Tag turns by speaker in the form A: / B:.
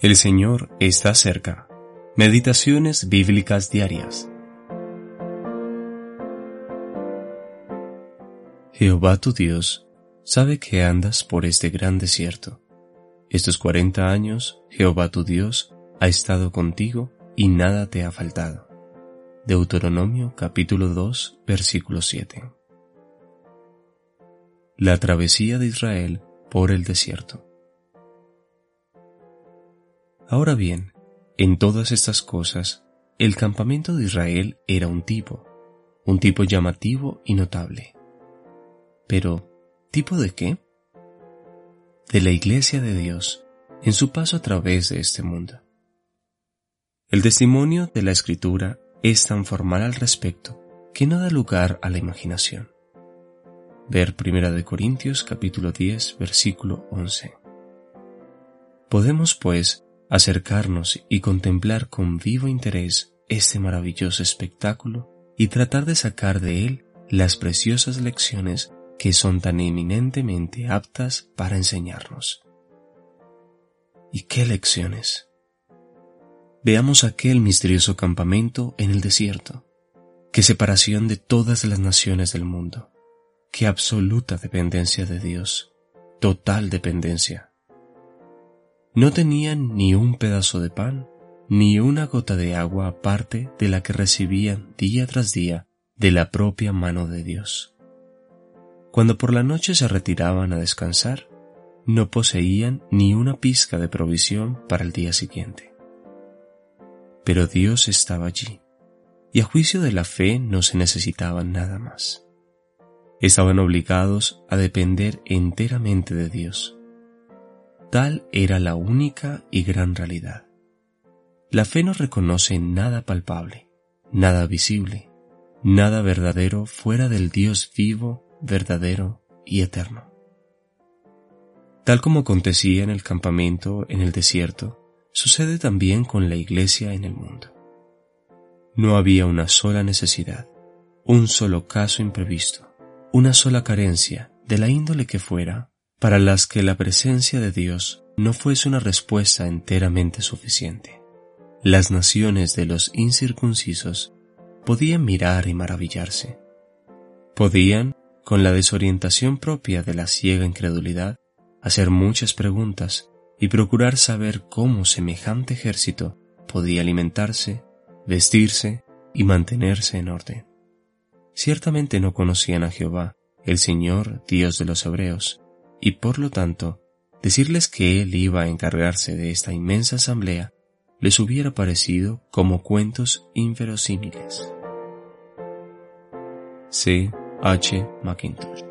A: El Señor está cerca. Meditaciones bíblicas diarias. Jehová tu Dios sabe que andas por este gran desierto. Estos cuarenta años Jehová tu Dios ha estado contigo y nada te ha faltado. Deuteronomio capítulo 2 versículo 7. La travesía de Israel por el desierto. Ahora bien, en todas estas cosas, el campamento de Israel era un tipo, un tipo llamativo y notable. Pero, ¿tipo de qué? De la iglesia de Dios, en su paso a través de este mundo. El testimonio de la escritura es tan formal al respecto que no da lugar a la imaginación. Ver 1 de Corintios capítulo 10 versículo 11. Podemos pues acercarnos y contemplar con vivo interés este maravilloso espectáculo y tratar de sacar de él las preciosas lecciones que son tan eminentemente aptas para enseñarnos. ¿Y qué lecciones? Veamos aquel misterioso campamento en el desierto, qué separación de todas las naciones del mundo, qué absoluta dependencia de Dios, total dependencia no tenían ni un pedazo de pan, ni una gota de agua aparte de la que recibían día tras día de la propia mano de Dios. Cuando por la noche se retiraban a descansar, no poseían ni una pizca de provisión para el día siguiente. Pero Dios estaba allí, y a juicio de la fe no se necesitaban nada más. Estaban obligados a depender enteramente de Dios Tal era la única y gran realidad. La fe no reconoce nada palpable, nada visible, nada verdadero fuera del Dios vivo, verdadero y eterno. Tal como acontecía en el campamento en el desierto, sucede también con la iglesia en el mundo. No había una sola necesidad, un solo caso imprevisto, una sola carencia, de la índole que fuera, para las que la presencia de Dios no fuese una respuesta enteramente suficiente. Las naciones de los incircuncisos podían mirar y maravillarse. Podían, con la desorientación propia de la ciega incredulidad, hacer muchas preguntas y procurar saber cómo semejante ejército podía alimentarse, vestirse y mantenerse en orden. Ciertamente no conocían a Jehová, el Señor Dios de los Hebreos, y por lo tanto, decirles que él iba a encargarse de esta inmensa asamblea les hubiera parecido como cuentos inverosímiles. C. H. McIntosh